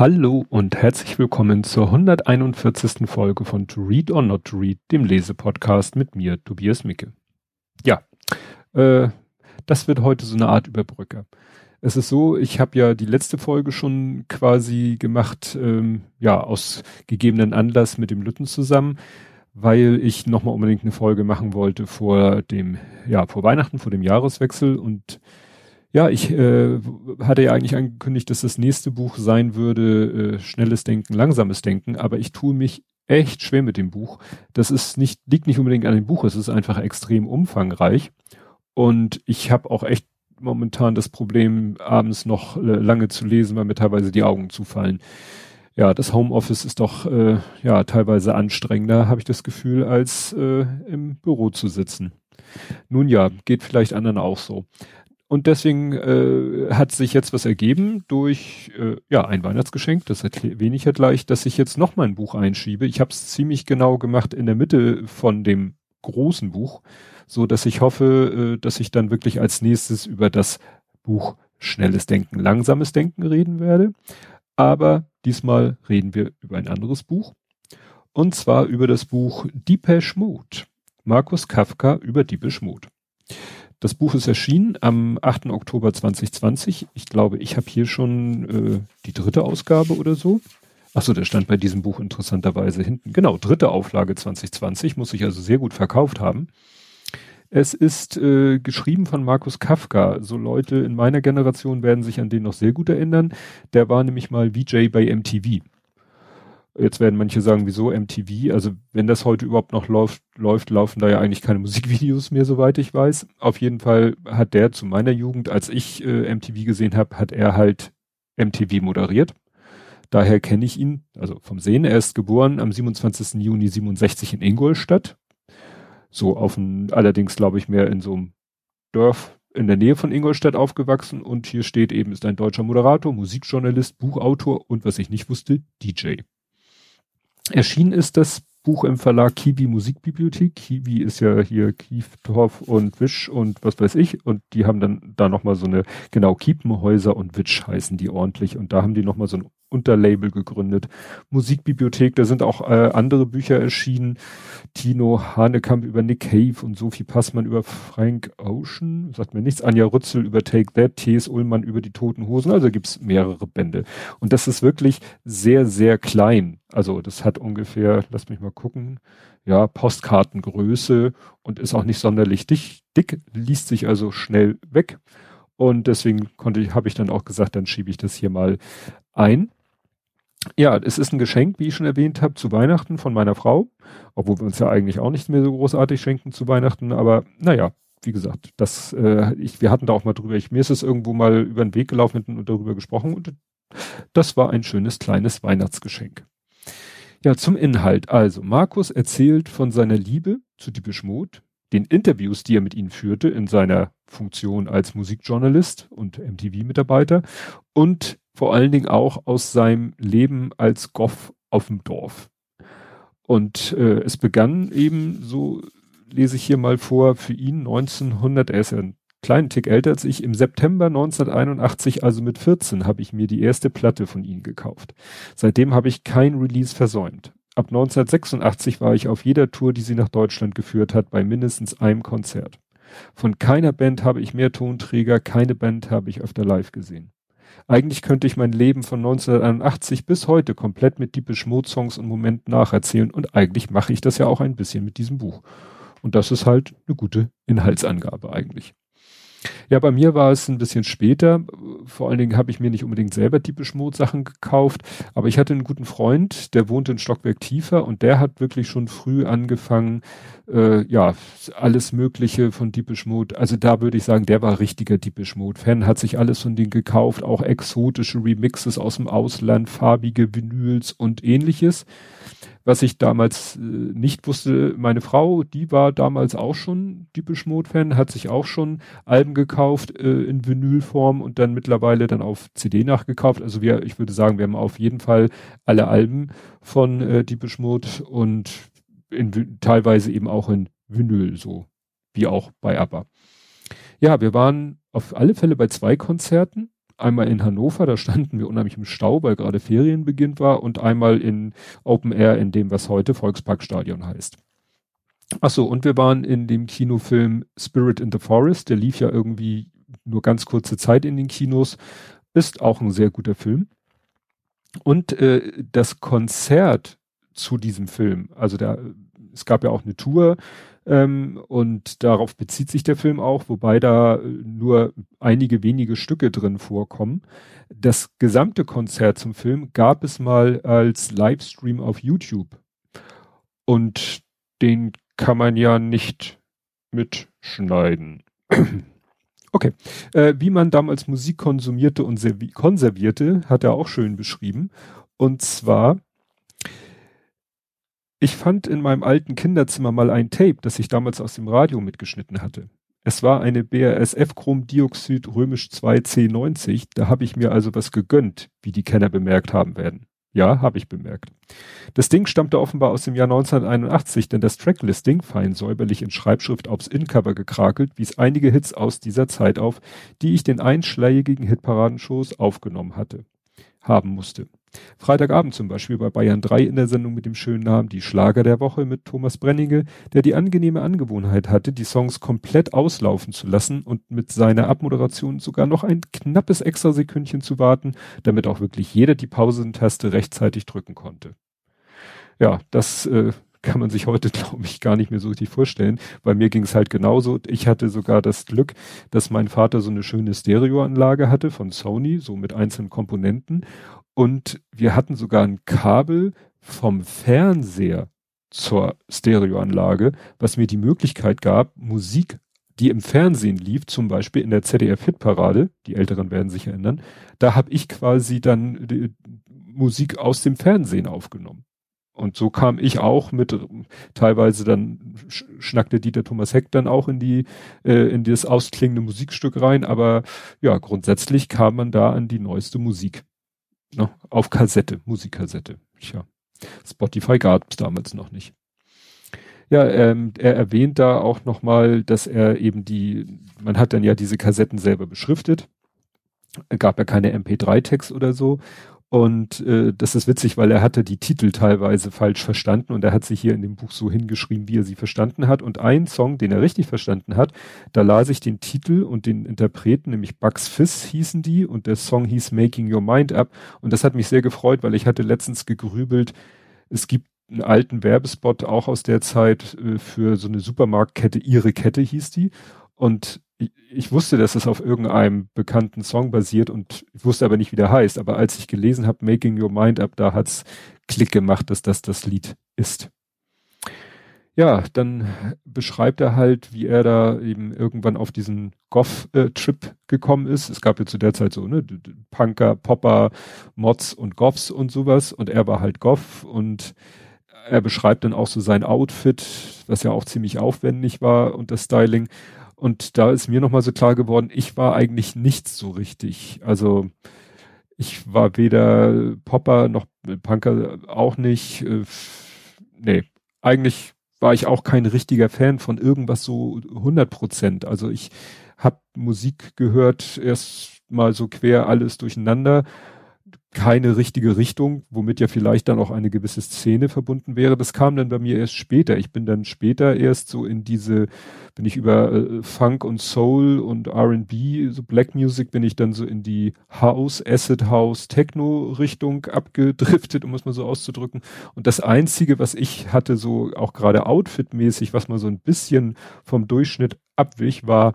Hallo und herzlich willkommen zur 141. Folge von To Read or Not to Read, dem Lesepodcast mit mir, Tobias Micke. Ja, äh, das wird heute so eine Art Überbrücker. Es ist so, ich habe ja die letzte Folge schon quasi gemacht, ähm, ja, aus gegebenen Anlass mit dem Lütten zusammen, weil ich nochmal unbedingt eine Folge machen wollte vor dem, ja, vor Weihnachten, vor dem Jahreswechsel und ja, ich äh, hatte ja eigentlich angekündigt, dass das nächste Buch sein würde, äh, schnelles Denken, langsames Denken, aber ich tue mich echt schwer mit dem Buch. Das ist nicht, liegt nicht unbedingt an dem Buch, es ist einfach extrem umfangreich. Und ich habe auch echt momentan das Problem, abends noch äh, lange zu lesen, weil mir teilweise die Augen zufallen. Ja, das Homeoffice ist doch äh, ja teilweise anstrengender, habe ich das Gefühl, als äh, im Büro zu sitzen. Nun ja, geht vielleicht anderen auch so. Und deswegen äh, hat sich jetzt was ergeben durch äh, ja ein Weihnachtsgeschenk, das ich ja gleich, dass ich jetzt noch mal ein Buch einschiebe. Ich habe es ziemlich genau gemacht in der Mitte von dem großen Buch, so dass ich hoffe, äh, dass ich dann wirklich als nächstes über das Buch Schnelles Denken, langsames Denken reden werde. Aber diesmal reden wir über ein anderes Buch. Und zwar über das Buch Deepesh Mode. Markus Kafka über Deepesh Mode. Das Buch ist erschienen am 8. Oktober 2020. Ich glaube, ich habe hier schon äh, die dritte Ausgabe oder so. Achso, der stand bei diesem Buch interessanterweise hinten. Genau, dritte Auflage 2020, muss ich also sehr gut verkauft haben. Es ist äh, geschrieben von Markus Kafka. So Leute in meiner Generation werden sich an den noch sehr gut erinnern. Der war nämlich mal VJ bei MTV. Jetzt werden manche sagen, wieso MTV? Also wenn das heute überhaupt noch läuft, läuft, laufen da ja eigentlich keine Musikvideos mehr, soweit ich weiß. Auf jeden Fall hat der zu meiner Jugend, als ich äh, MTV gesehen habe, hat er halt MTV moderiert. Daher kenne ich ihn, also vom Sehen. Er ist geboren am 27. Juni 67 in Ingolstadt. So auf ein, allerdings glaube ich mehr in so einem Dorf in der Nähe von Ingolstadt aufgewachsen und hier steht eben, ist ein deutscher Moderator, Musikjournalist, Buchautor und was ich nicht wusste, DJ. Erschienen ist das Buch im Verlag Kiwi Musikbibliothek. Kiwi ist ja hier Kieftorf und Wisch und was weiß ich. Und die haben dann da nochmal so eine, genau, Kiepenhäuser und Wisch heißen die ordentlich. Und da haben die nochmal so ein Unterlabel gegründet. Musikbibliothek, da sind auch äh, andere Bücher erschienen. Tino Hanekamp über Nick Cave und Sophie Passmann über Frank Ocean, sagt mir nichts. Anja Rützel über Take That, T.S. Ullmann über die Toten Hosen. Also gibt's mehrere Bände. Und das ist wirklich sehr, sehr klein. Also das hat ungefähr, lass mich mal gucken, ja, Postkartengröße und ist auch nicht sonderlich dick, dick liest sich also schnell weg. Und deswegen konnte ich, habe ich dann auch gesagt, dann schiebe ich das hier mal ein. Ja, es ist ein Geschenk, wie ich schon erwähnt habe, zu Weihnachten von meiner Frau. Obwohl wir uns ja eigentlich auch nicht mehr so großartig schenken zu Weihnachten. Aber naja, wie gesagt, das, äh, ich, wir hatten da auch mal drüber. Ich, mir ist es irgendwo mal über den Weg gelaufen und darüber gesprochen. Und das war ein schönes kleines Weihnachtsgeschenk. Ja, zum Inhalt. Also, Markus erzählt von seiner Liebe zu Diebisch Mode, den Interviews, die er mit ihnen führte in seiner Funktion als Musikjournalist und MTV-Mitarbeiter und vor allen Dingen auch aus seinem Leben als Goff auf dem Dorf. Und äh, es begann eben, so lese ich hier mal vor, für ihn 1900, er ist ja einen kleinen Tick älter als ich, im September 1981, also mit 14, habe ich mir die erste Platte von ihm gekauft. Seitdem habe ich kein Release versäumt. Ab 1986 war ich auf jeder Tour, die sie nach Deutschland geführt hat, bei mindestens einem Konzert. Von keiner Band habe ich mehr Tonträger, keine Band habe ich öfter live gesehen. Eigentlich könnte ich mein Leben von 1981 bis heute komplett mit Diepe Mode Songs und Momenten nacherzählen und eigentlich mache ich das ja auch ein bisschen mit diesem Buch. Und das ist halt eine gute Inhaltsangabe eigentlich. Ja, bei mir war es ein bisschen später. Vor allen Dingen habe ich mir nicht unbedingt selber typisch Mode Sachen gekauft, aber ich hatte einen guten Freund, der wohnte ein Stockwerk tiefer und der hat wirklich schon früh angefangen, äh, ja, alles Mögliche von Deepish Mode. Also da würde ich sagen, der war richtiger Deepish Mode Fan, hat sich alles von denen gekauft, auch exotische Remixes aus dem Ausland, farbige Vinyls und ähnliches was ich damals äh, nicht wusste, meine Frau, die war damals auch schon Deepish Mode Fan, hat sich auch schon Alben gekauft äh, in Vinylform und dann mittlerweile dann auf CD nachgekauft. Also wir, ich würde sagen, wir haben auf jeden Fall alle Alben von äh, Deepish Mode und in, teilweise eben auch in Vinyl, so wie auch bei ABBA. Ja, wir waren auf alle Fälle bei zwei Konzerten einmal in Hannover, da standen wir unheimlich im Stau, weil gerade Ferienbeginn war und einmal in Open Air in dem, was heute Volksparkstadion heißt. Ach so, und wir waren in dem Kinofilm Spirit in the Forest, der lief ja irgendwie nur ganz kurze Zeit in den Kinos, ist auch ein sehr guter Film. Und äh, das Konzert zu diesem Film, also der, es gab ja auch eine Tour ähm, und darauf bezieht sich der Film auch, wobei da nur einige wenige Stücke drin vorkommen. Das gesamte Konzert zum Film gab es mal als Livestream auf YouTube. Und den kann man ja nicht mitschneiden. Okay. Äh, wie man damals Musik konsumierte und konservierte, hat er auch schön beschrieben. Und zwar, ich fand in meinem alten Kinderzimmer mal ein Tape, das ich damals aus dem Radio mitgeschnitten hatte. Es war eine BASF Chromdioxid römisch 2C90, da habe ich mir also was gegönnt, wie die Kenner bemerkt haben werden. Ja, habe ich bemerkt. Das Ding stammte offenbar aus dem Jahr 1981, denn das Tracklisting, fein säuberlich in Schreibschrift aufs Incover gekrakelt, wies einige Hits aus dieser Zeit auf, die ich den einschlägigen Hitparadenshows aufgenommen hatte, haben musste. Freitagabend zum Beispiel bei Bayern 3 in der Sendung mit dem schönen Namen Die Schlager der Woche mit Thomas Brenninge, der die angenehme Angewohnheit hatte, die Songs komplett auslaufen zu lassen und mit seiner Abmoderation sogar noch ein knappes extra Sekündchen zu warten, damit auch wirklich jeder die Pausentaste rechtzeitig drücken konnte. Ja, das äh, kann man sich heute, glaube ich, gar nicht mehr so richtig vorstellen. Bei mir ging es halt genauso. Ich hatte sogar das Glück, dass mein Vater so eine schöne Stereoanlage hatte von Sony, so mit einzelnen Komponenten. Und wir hatten sogar ein Kabel vom Fernseher zur Stereoanlage, was mir die Möglichkeit gab, Musik, die im Fernsehen lief, zum Beispiel in der ZDF-Hitparade, die Älteren werden sich erinnern, da habe ich quasi dann Musik aus dem Fernsehen aufgenommen. Und so kam ich auch mit, teilweise dann schnackte Dieter Thomas Heck dann auch in die, äh, in das ausklingende Musikstück rein, aber ja, grundsätzlich kam man da an die neueste Musik. Ne? Auf Kassette, Musikkassette. Tja. Spotify gab es damals noch nicht. Ja, ähm, er erwähnt da auch nochmal, dass er eben die, man hat dann ja diese Kassetten selber beschriftet. Gab ja keine MP3-Text oder so. Und äh, das ist witzig, weil er hatte die Titel teilweise falsch verstanden und er hat sich hier in dem Buch so hingeschrieben, wie er sie verstanden hat. Und ein Song, den er richtig verstanden hat, da las ich den Titel und den Interpreten, nämlich Bugs Fizz hießen die und der Song hieß Making Your Mind Up. Und das hat mich sehr gefreut, weil ich hatte letztens gegrübelt, es gibt einen alten Werbespot auch aus der Zeit äh, für so eine Supermarktkette, ihre Kette hieß die. Und ich, wusste, dass es auf irgendeinem bekannten Song basiert und ich wusste aber nicht, wie der heißt. Aber als ich gelesen habe, Making Your Mind Up, da hat's Klick gemacht, dass das das Lied ist. Ja, dann beschreibt er halt, wie er da eben irgendwann auf diesen Goff-Trip gekommen ist. Es gab ja zu der Zeit so, ne, Punker, Popper, Mods und Goffs und sowas. Und er war halt Goff und er beschreibt dann auch so sein Outfit, was ja auch ziemlich aufwendig war und das Styling. Und da ist mir nochmal so klar geworden, ich war eigentlich nichts so richtig. Also ich war weder Popper noch Punker auch nicht. Äh, nee, eigentlich war ich auch kein richtiger Fan von irgendwas so 100 Prozent. Also ich habe Musik gehört, erst mal so quer alles durcheinander keine richtige Richtung, womit ja vielleicht dann auch eine gewisse Szene verbunden wäre. Das kam dann bei mir erst später. Ich bin dann später erst so in diese, bin ich über äh, Funk und Soul und R&B, so Black Music, bin ich dann so in die House, Acid House, Techno Richtung abgedriftet, um es mal so auszudrücken. Und das einzige, was ich hatte, so auch gerade Outfit-mäßig, was mal so ein bisschen vom Durchschnitt abwich, war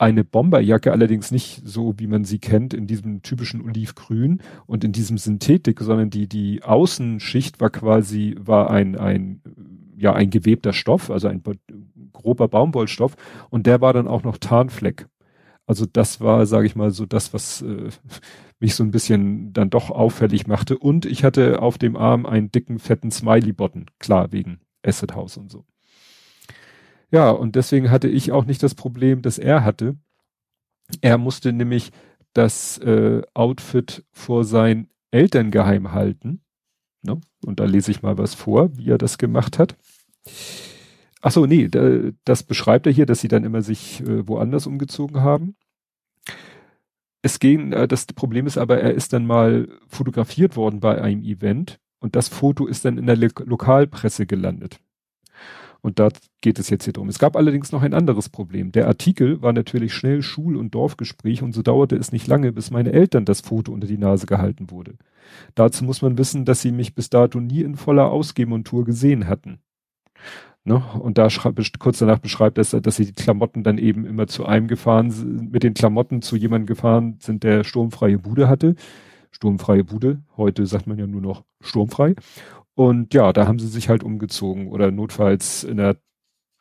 eine Bomberjacke, allerdings nicht so, wie man sie kennt, in diesem typischen Olivgrün und in diesem Synthetik, sondern die, die Außenschicht war quasi, war ein, ein, ja, ein gewebter Stoff, also ein grober Baumwollstoff und der war dann auch noch Tarnfleck. Also das war, sage ich mal, so das, was äh, mich so ein bisschen dann doch auffällig machte. Und ich hatte auf dem Arm einen dicken, fetten Smiley-Button, klar, wegen Acid House und so. Ja, und deswegen hatte ich auch nicht das Problem, das er hatte. Er musste nämlich das äh, Outfit vor seinen Eltern geheim halten. Ne? Und da lese ich mal was vor, wie er das gemacht hat. Ach so, nee, da, das beschreibt er hier, dass sie dann immer sich äh, woanders umgezogen haben. es ging, äh, das Problem ist aber, er ist dann mal fotografiert worden bei einem Event und das Foto ist dann in der Lo Lokalpresse gelandet. Und da geht es jetzt hier drum. Es gab allerdings noch ein anderes Problem. Der Artikel war natürlich schnell Schul- und Dorfgespräch und so dauerte es nicht lange, bis meine Eltern das Foto unter die Nase gehalten wurde. Dazu muss man wissen, dass sie mich bis dato nie in voller Ausgehmontur gesehen hatten. Ne? Und da kurz danach beschreibt er, dass sie die Klamotten dann eben immer zu einem gefahren sind, mit den Klamotten zu jemandem gefahren sind, der sturmfreie Bude hatte. Sturmfreie Bude. Heute sagt man ja nur noch sturmfrei. Und ja, da haben sie sich halt umgezogen oder notfalls in der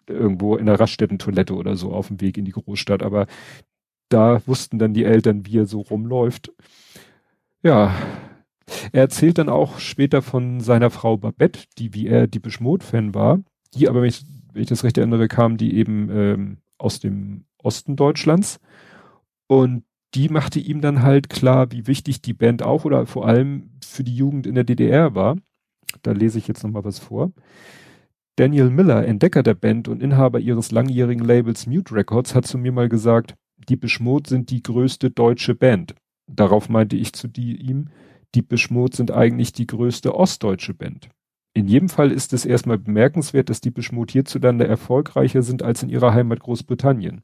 irgendwo in der Raststätten-Toilette oder so auf dem Weg in die Großstadt. Aber da wussten dann die Eltern, wie er so rumläuft. Ja, er erzählt dann auch später von seiner Frau Babette, die wie er die Beschmut-Fan war. Die aber, wenn ich, wenn ich das recht erinnere, kam die eben ähm, aus dem Osten Deutschlands. Und die machte ihm dann halt klar, wie wichtig die Band auch oder vor allem für die Jugend in der DDR war. Da lese ich jetzt nochmal was vor. Daniel Miller, Entdecker der Band und Inhaber ihres langjährigen Labels Mute Records, hat zu mir mal gesagt, die Beschmut sind die größte deutsche Band. Darauf meinte ich zu die, ihm, die Beschmut sind eigentlich die größte ostdeutsche Band. In jedem Fall ist es erstmal bemerkenswert, dass die Beschmut hierzulande erfolgreicher sind als in ihrer Heimat Großbritannien.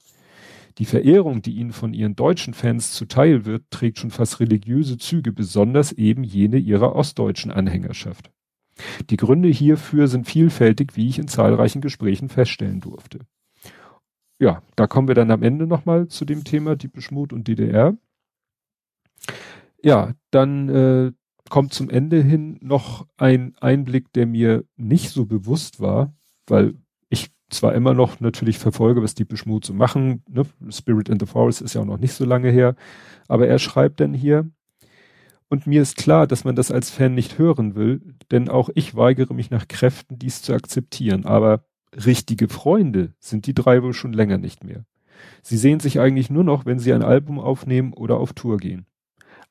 Die Verehrung, die ihnen von ihren deutschen Fans zuteil wird, trägt schon fast religiöse Züge, besonders eben jene ihrer ostdeutschen Anhängerschaft. Die Gründe hierfür sind vielfältig, wie ich in zahlreichen Gesprächen feststellen durfte. Ja, da kommen wir dann am Ende nochmal zu dem Thema die Beschmut und DDR. Ja, dann äh, kommt zum Ende hin noch ein Einblick, der mir nicht so bewusst war, weil ich zwar immer noch natürlich verfolge, was die Beschmut so machen, ne? Spirit in the Forest ist ja auch noch nicht so lange her, aber er schreibt dann hier, und mir ist klar, dass man das als Fan nicht hören will, denn auch ich weigere mich nach Kräften, dies zu akzeptieren. Aber richtige Freunde sind die drei wohl schon länger nicht mehr. Sie sehen sich eigentlich nur noch, wenn sie ein Album aufnehmen oder auf Tour gehen.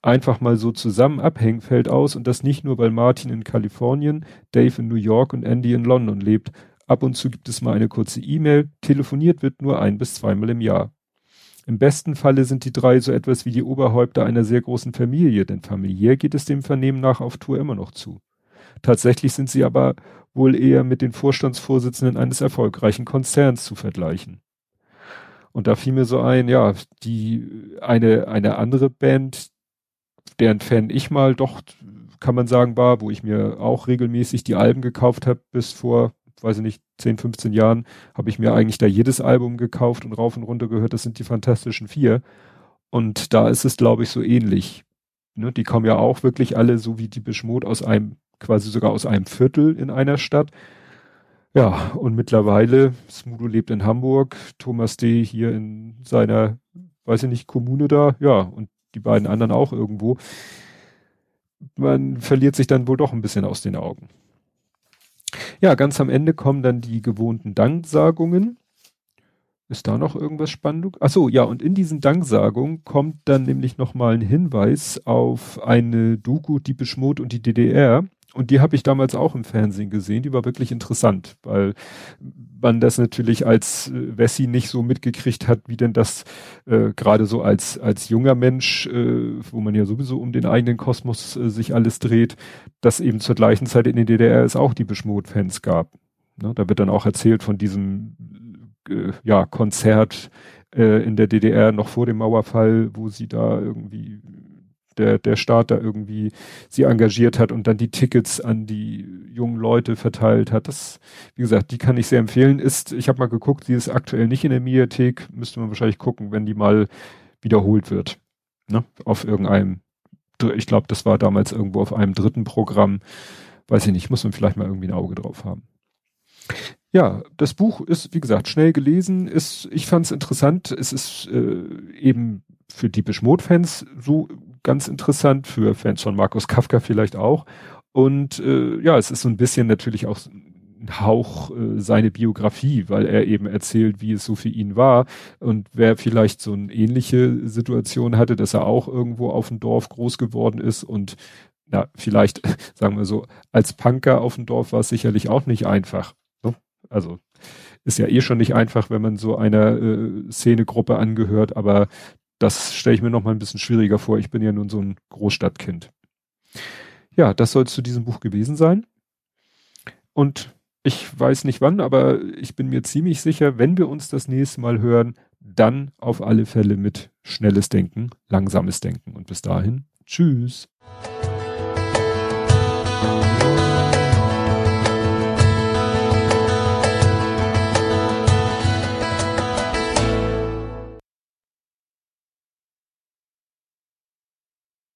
Einfach mal so zusammen abhängen fällt aus und das nicht nur, weil Martin in Kalifornien, Dave in New York und Andy in London lebt. Ab und zu gibt es mal eine kurze E-Mail, telefoniert wird nur ein bis zweimal im Jahr. Im besten Falle sind die drei so etwas wie die Oberhäupter einer sehr großen Familie, denn familiär geht es dem Vernehmen nach auf Tour immer noch zu. Tatsächlich sind sie aber wohl eher mit den Vorstandsvorsitzenden eines erfolgreichen Konzerns zu vergleichen. Und da fiel mir so ein, ja, die, eine, eine andere Band, deren Fan ich mal doch, kann man sagen, war, wo ich mir auch regelmäßig die Alben gekauft habe, bis vor weiß ich nicht, 10, 15 Jahren, habe ich mir eigentlich da jedes Album gekauft und rauf und runter gehört. Das sind die Fantastischen Vier. Und da ist es, glaube ich, so ähnlich. Ne, die kommen ja auch wirklich alle, so wie die Beschmut, aus einem, quasi sogar aus einem Viertel in einer Stadt. Ja, und mittlerweile, Smudo lebt in Hamburg, Thomas D. hier in seiner, weiß ich nicht, Kommune da, ja, und die beiden anderen auch irgendwo. Man verliert sich dann wohl doch ein bisschen aus den Augen. Ja, ganz am Ende kommen dann die gewohnten Danksagungen. Ist da noch irgendwas Spannendes? Ach so, ja, und in diesen Danksagungen kommt dann nämlich nochmal ein Hinweis auf eine Doku, die Beschmut und die DDR. Und die habe ich damals auch im Fernsehen gesehen. Die war wirklich interessant, weil man das natürlich als äh, Wessi nicht so mitgekriegt hat, wie denn das äh, gerade so als als junger Mensch, äh, wo man ja sowieso um den eigenen Kosmos äh, sich alles dreht, dass eben zur gleichen Zeit in der DDR es auch die Beschmut-Fans gab. Ne? Da wird dann auch erzählt von diesem äh, ja Konzert äh, in der DDR noch vor dem Mauerfall, wo sie da irgendwie der, der Staat da irgendwie sie engagiert hat und dann die Tickets an die jungen Leute verteilt hat. Das, wie gesagt, die kann ich sehr empfehlen. Ist, ich habe mal geguckt, die ist aktuell nicht in der Mediathek, müsste man wahrscheinlich gucken, wenn die mal wiederholt wird. Ne? Auf irgendeinem, ich glaube, das war damals irgendwo auf einem dritten Programm. Weiß ich nicht, muss man vielleicht mal irgendwie ein Auge drauf haben. Ja, das Buch ist, wie gesagt, schnell gelesen. Ist, ich fand es interessant. Es ist äh, eben für die Beschmut-Fans so ganz interessant, für Fans von Markus Kafka vielleicht auch. Und äh, ja, es ist so ein bisschen natürlich auch ein Hauch äh, seine Biografie, weil er eben erzählt, wie es so für ihn war. Und wer vielleicht so eine ähnliche Situation hatte, dass er auch irgendwo auf dem Dorf groß geworden ist und na, vielleicht, sagen wir so, als Punker auf dem Dorf war es sicherlich auch nicht einfach. Ne? Also ist ja eh schon nicht einfach, wenn man so einer äh, Szenegruppe angehört, aber das stelle ich mir noch mal ein bisschen schwieriger vor. Ich bin ja nun so ein Großstadtkind. Ja, das soll zu diesem Buch gewesen sein. Und ich weiß nicht wann, aber ich bin mir ziemlich sicher, wenn wir uns das nächste Mal hören, dann auf alle Fälle mit schnelles Denken, langsames Denken. Und bis dahin, tschüss.